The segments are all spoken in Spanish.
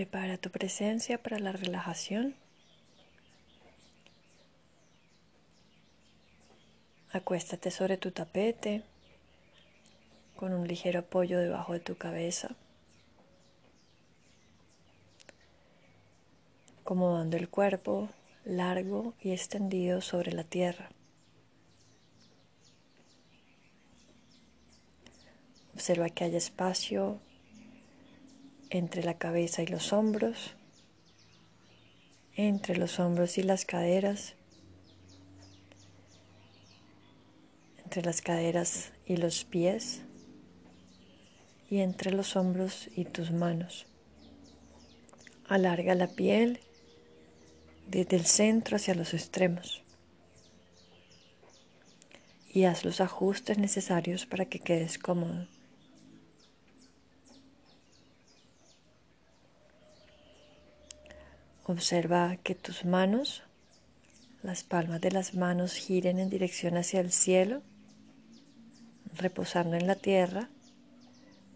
Prepara tu presencia para la relajación. Acuéstate sobre tu tapete con un ligero apoyo debajo de tu cabeza, acomodando el cuerpo largo y extendido sobre la tierra. Observa que haya espacio entre la cabeza y los hombros, entre los hombros y las caderas, entre las caderas y los pies y entre los hombros y tus manos. Alarga la piel desde el centro hacia los extremos y haz los ajustes necesarios para que quedes cómodo. Observa que tus manos, las palmas de las manos giren en dirección hacia el cielo, reposando en la tierra,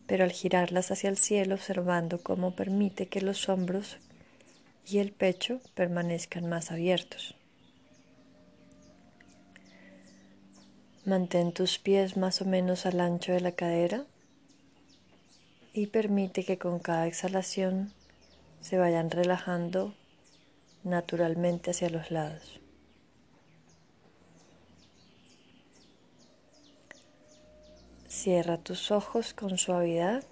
pero al girarlas hacia el cielo observando cómo permite que los hombros y el pecho permanezcan más abiertos. Mantén tus pies más o menos al ancho de la cadera y permite que con cada exhalación se vayan relajando naturalmente hacia los lados. Cierra tus ojos con suavidad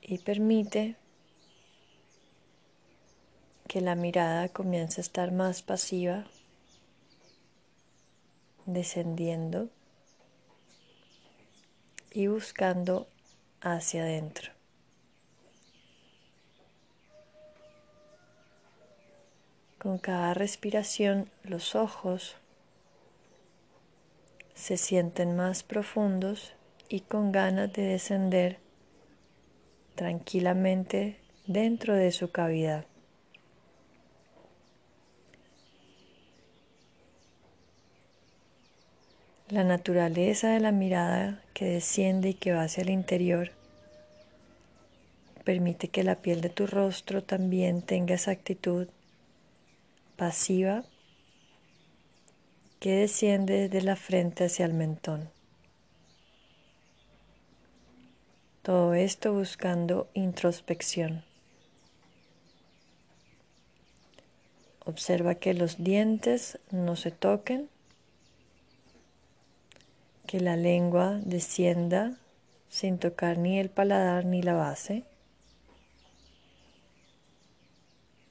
y permite que la mirada comience a estar más pasiva, descendiendo y buscando hacia adentro. Con cada respiración los ojos se sienten más profundos y con ganas de descender tranquilamente dentro de su cavidad. La naturaleza de la mirada que desciende y que va hacia el interior permite que la piel de tu rostro también tenga esa actitud pasiva que desciende desde la frente hacia el mentón. Todo esto buscando introspección. Observa que los dientes no se toquen, que la lengua descienda sin tocar ni el paladar ni la base.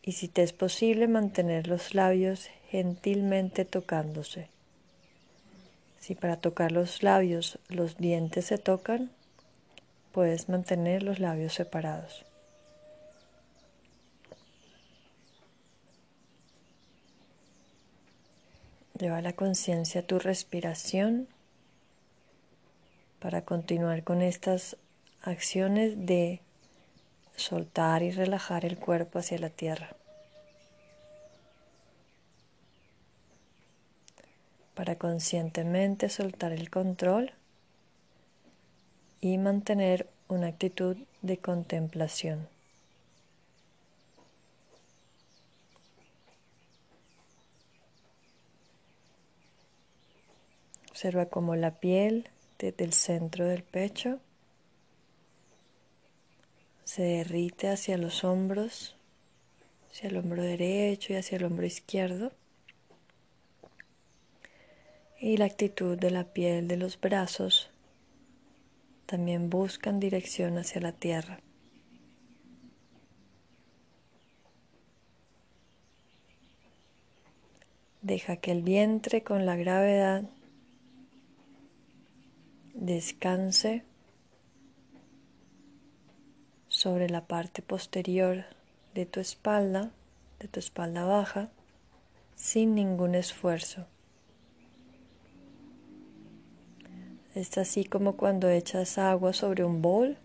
Y si te es posible mantener los labios gentilmente tocándose. Si para tocar los labios los dientes se tocan, puedes mantener los labios separados. Lleva la conciencia a tu respiración para continuar con estas acciones de soltar y relajar el cuerpo hacia la tierra. Para conscientemente soltar el control y mantener una actitud de contemplación. Observa cómo la piel desde el centro del pecho se derrite hacia los hombros, hacia el hombro derecho y hacia el hombro izquierdo. Y la actitud de la piel de los brazos también buscan dirección hacia la tierra. Deja que el vientre con la gravedad descanse sobre la parte posterior de tu espalda, de tu espalda baja, sin ningún esfuerzo. Es así como cuando echas agua sobre un bol.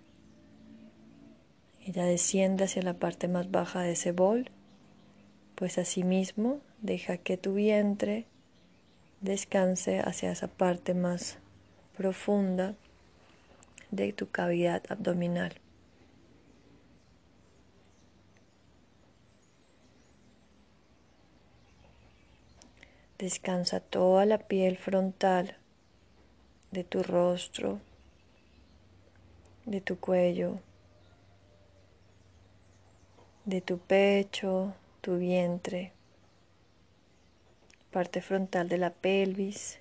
Ella desciende hacia la parte más baja de ese bol. Pues asimismo deja que tu vientre descanse hacia esa parte más profunda de tu cavidad abdominal. Descansa toda la piel frontal de tu rostro, de tu cuello, de tu pecho, tu vientre, parte frontal de la pelvis,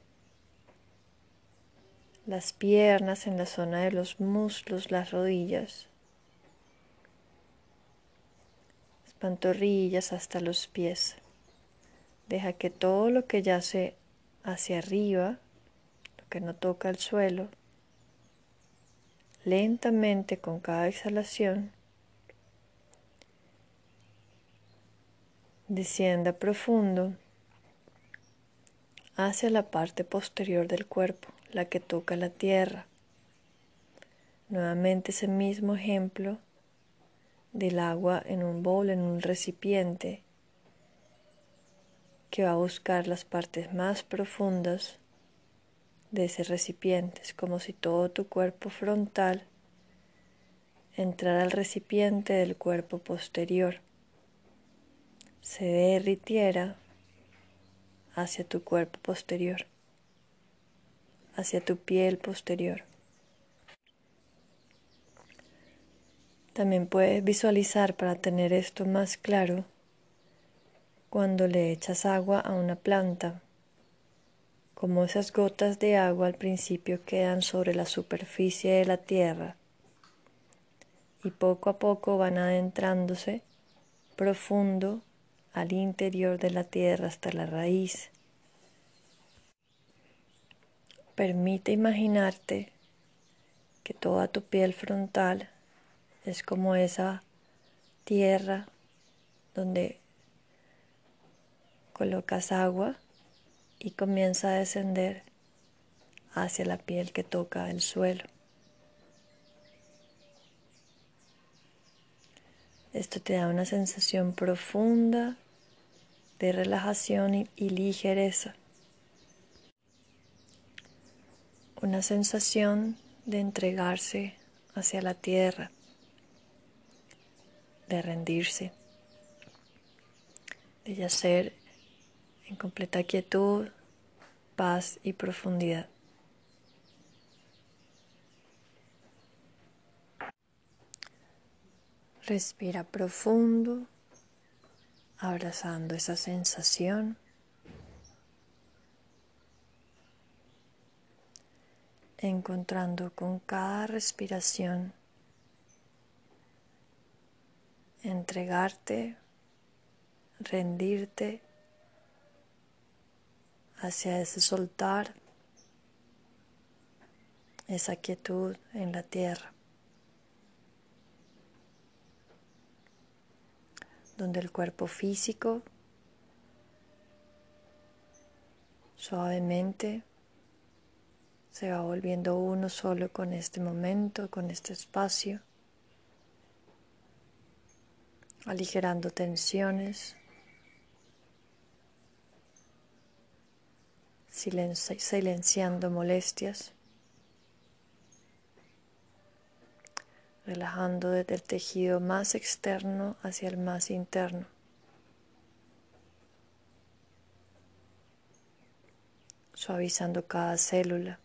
las piernas en la zona de los muslos, las rodillas, las pantorrillas hasta los pies. Deja que todo lo que yace hacia arriba, lo que no toca el suelo, lentamente con cada exhalación, descienda profundo hacia la parte posterior del cuerpo, la que toca la tierra. Nuevamente ese mismo ejemplo del agua en un bol, en un recipiente que va a buscar las partes más profundas de ese recipiente. Es como si todo tu cuerpo frontal entrara al recipiente del cuerpo posterior, se derritiera hacia tu cuerpo posterior, hacia tu piel posterior. También puedes visualizar para tener esto más claro cuando le echas agua a una planta, como esas gotas de agua al principio quedan sobre la superficie de la tierra y poco a poco van adentrándose profundo al interior de la tierra hasta la raíz. Permite imaginarte que toda tu piel frontal es como esa tierra donde colocas agua y comienza a descender hacia la piel que toca el suelo. Esto te da una sensación profunda de relajación y, ligereza. Una sensación de entregarse hacia la tierra, de rendirse, de yacer en completa quietud, paz y profundidad. Respira profundo, abrazando esa sensación. encontrando con cada respiración entregarte, rendirte hacia ese soltar, esa quietud en la tierra, donde el cuerpo físico suavemente se va volviendo uno solo con este momento, con este espacio, aligerando tensiones. Silenciando molestias, relajando desde el tejido más externo hacia el más interno. suavizando cada célula.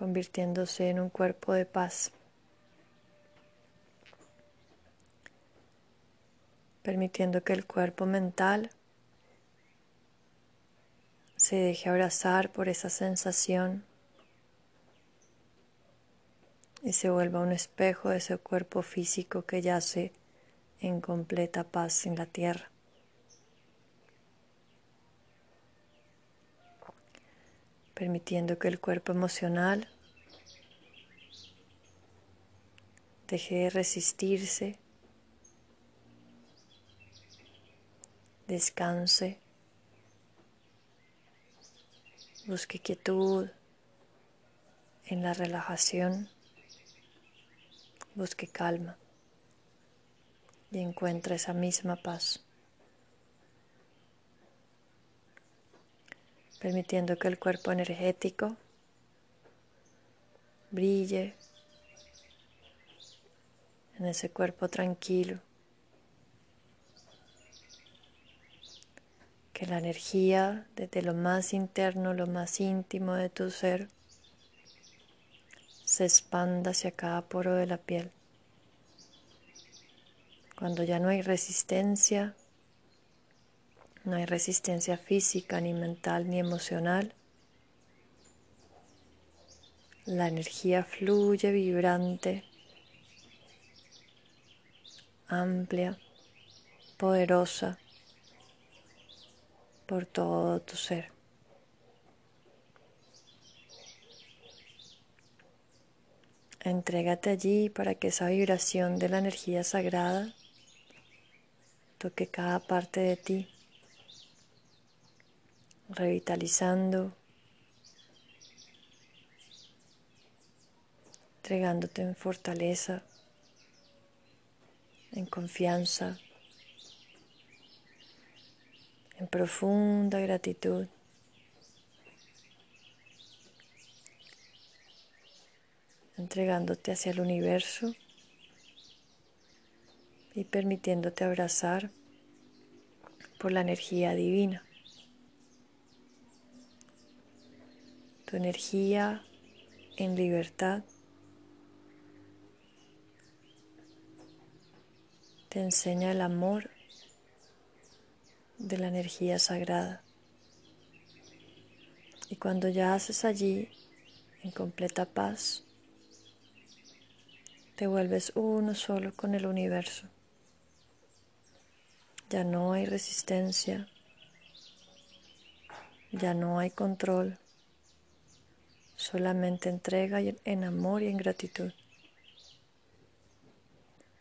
convirtiéndose en un cuerpo de paz. Permitiendo que el cuerpo mental se deje abrazar por esa sensación y se vuelva un espejo de ese cuerpo físico que yace en completa paz en la tierra. Permitiendo que el cuerpo emocional deje de resistirse descanse, busque quietud en la relajación, busque calma y encuentre esa misma paz. permitiendo que el cuerpo energético brille en ese cuerpo tranquilo que la energía desde lo más interno, lo más íntimo de tu ser, se expanda hacia cada poro de la piel. Cuando ya no hay resistencia, no hay resistencia física, ni mental, ni emocional, la energía fluye vibrante, amplia, poderosa por todo tu ser. Entrégate allí para que esa vibración de la energía sagrada toque cada parte de ti, revitalizando, entregándote en fortaleza, en confianza, en profunda gratitud. entregándote hacia el universo y permitiéndote abrazar por la energía divina. Tu energía en libertad te enseña el amor de la energía sagrada. Y cuando ya haces allí en completa paz, te vuelves uno solo con el universo. Ya no hay resistencia, ya no hay control, solamente entrega en amor y en gratitud.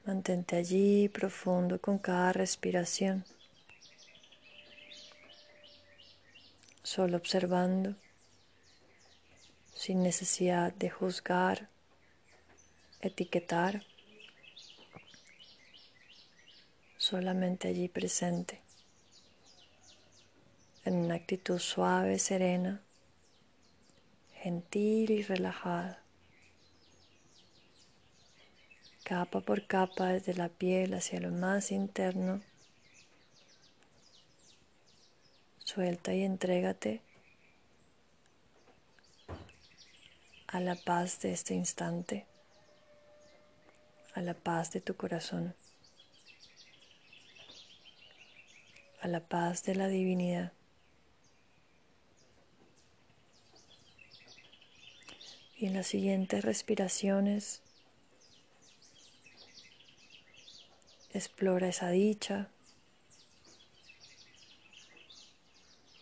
Mantente allí profundo con cada respiración, solo observando, sin necesidad de juzgar etiquetar, solamente allí presente, en una actitud suave, serena, gentil y relajada. Capa por capa desde la piel hacia lo más interno. Suelta y entrégate a la paz de este instante a la paz de tu corazón, a la paz de la divinidad. Y en las siguientes respiraciones, explora esa dicha,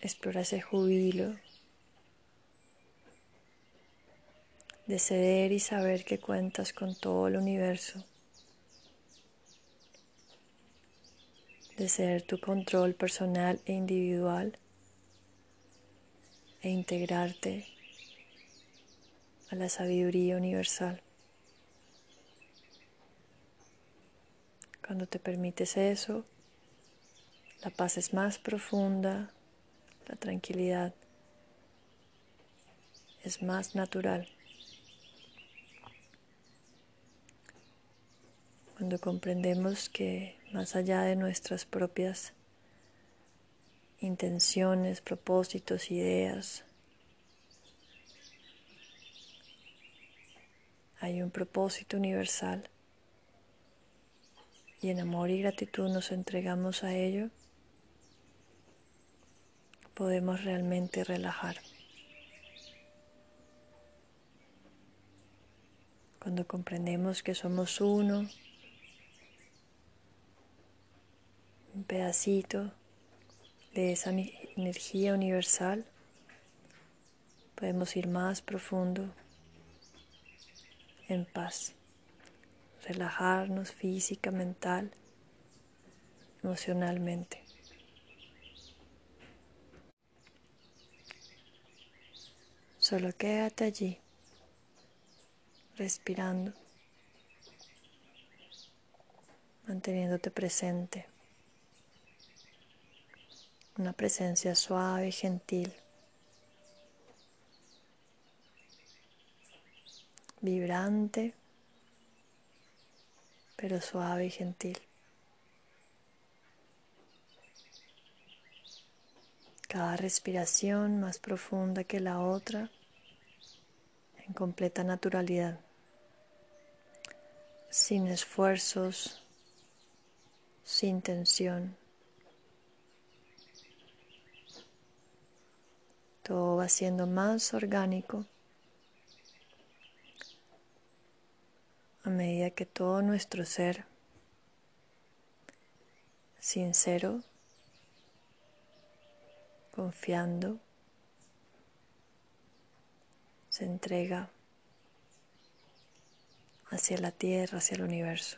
explora ese jubilo de ceder y saber que cuentas con todo el universo, de ser tu control personal e individual e integrarte a la sabiduría universal. Cuando te permites eso, la paz es más profunda, la tranquilidad es más natural. cuando comprendemos que más allá de nuestras propias intenciones, propósitos, ideas, hay un propósito universal y en amor y gratitud nos entregamos a ello, podemos realmente relajar. Cuando comprendemos que somos uno, un pedacito de esa energía universal, podemos ir más profundo en paz, relajarnos física, mental, emocionalmente. Solo quédate allí, respirando, manteniéndote presente una presencia suave y gentil, vibrante, pero suave y gentil. Cada respiración más profunda que la otra en completa naturalidad, sin esfuerzos, sin tensión. Todo va siendo más orgánico a medida que todo nuestro ser sincero, confiando, se entrega hacia la tierra, hacia el universo.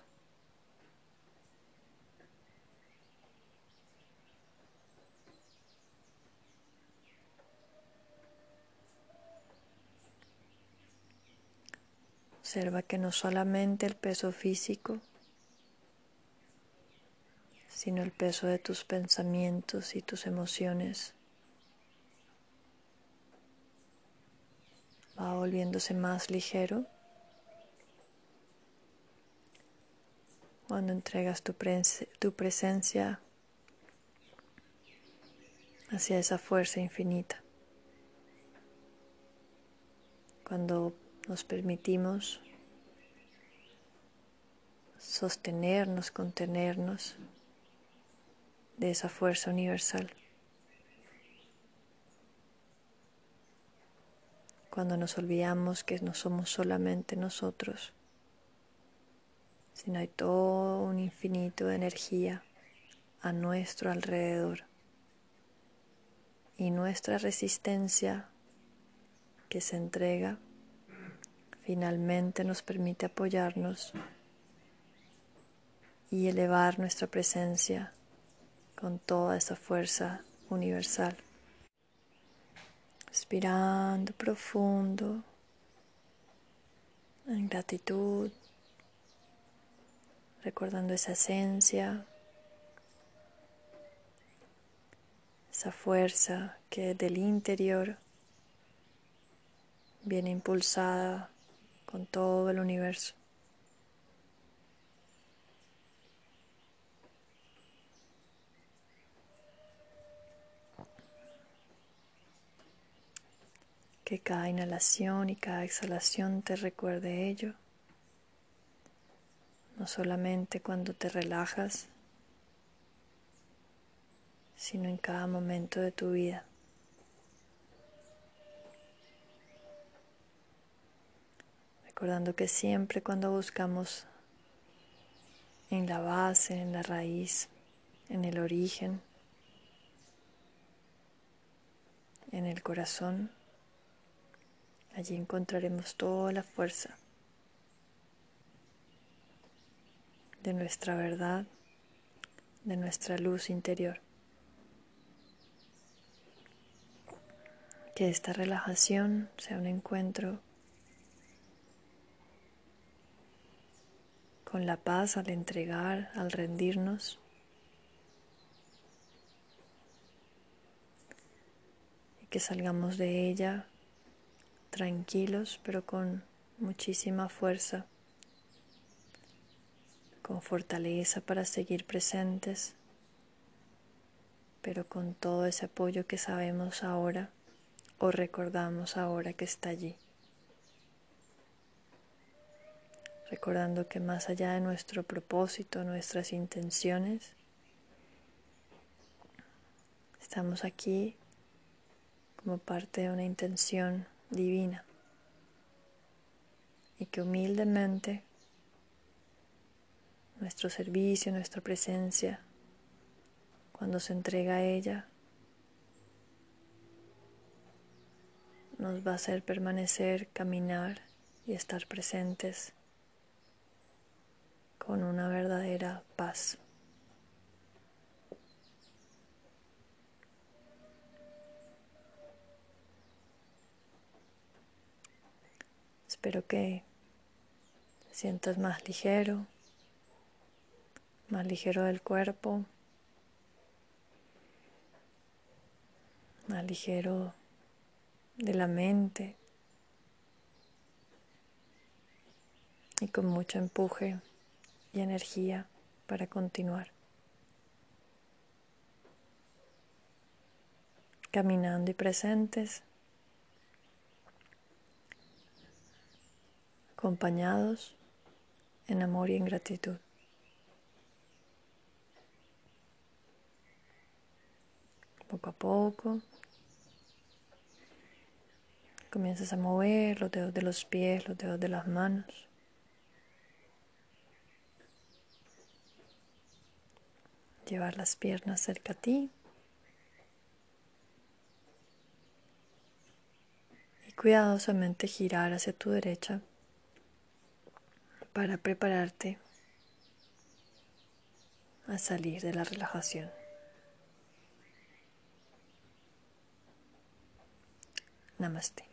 Observa que no solamente el peso físico, sino el peso de tus pensamientos y tus emociones va volviéndose más ligero cuando entregas tu, tu presencia hacia esa fuerza infinita. Cuando nos permitimos sostenernos, contenernos de esa fuerza universal. Cuando nos olvidamos que no somos solamente nosotros, sino hay todo un infinito de energía a nuestro alrededor. Y nuestra resistencia que se entrega finalmente nos permite apoyarnos y elevar nuestra presencia con toda esa fuerza universal. Respirando profundo en gratitud, recordando esa esencia, esa fuerza que del interior viene impulsada con todo el universo. Que cada inhalación y cada exhalación te recuerde ello, no solamente cuando te relajas, sino en cada momento de tu vida. recordando que siempre cuando buscamos en la base, en la raíz, en el origen, en el corazón, allí encontraremos toda la fuerza de nuestra verdad, de nuestra luz interior. Que esta relajación sea un encuentro con la paz al entregar, al rendirnos. Y que salgamos de ella tranquilos, pero con muchísima fuerza, con fortaleza para seguir presentes, pero con todo ese apoyo que sabemos ahora o recordamos ahora que está allí. recordando que más allá de nuestro propósito, nuestras intenciones, estamos aquí como parte de una intención divina y que humildemente nuestro servicio, nuestra presencia, cuando se entrega a ella, nos va a hacer permanecer, caminar y estar presentes con una verdadera paz. Espero que te sientas más ligero, más ligero del cuerpo, más ligero de la mente y con mucho empuje y energía para continuar. caminando y presentes, acompañados en amor y en gratitud. Poco a poco comienzas a mover los dedos de los pies, los dedos de las manos. Llevar las piernas cerca a ti. Y cuidadosamente girar hacia tu derecha para prepararte a salir de la relajación. Namaste.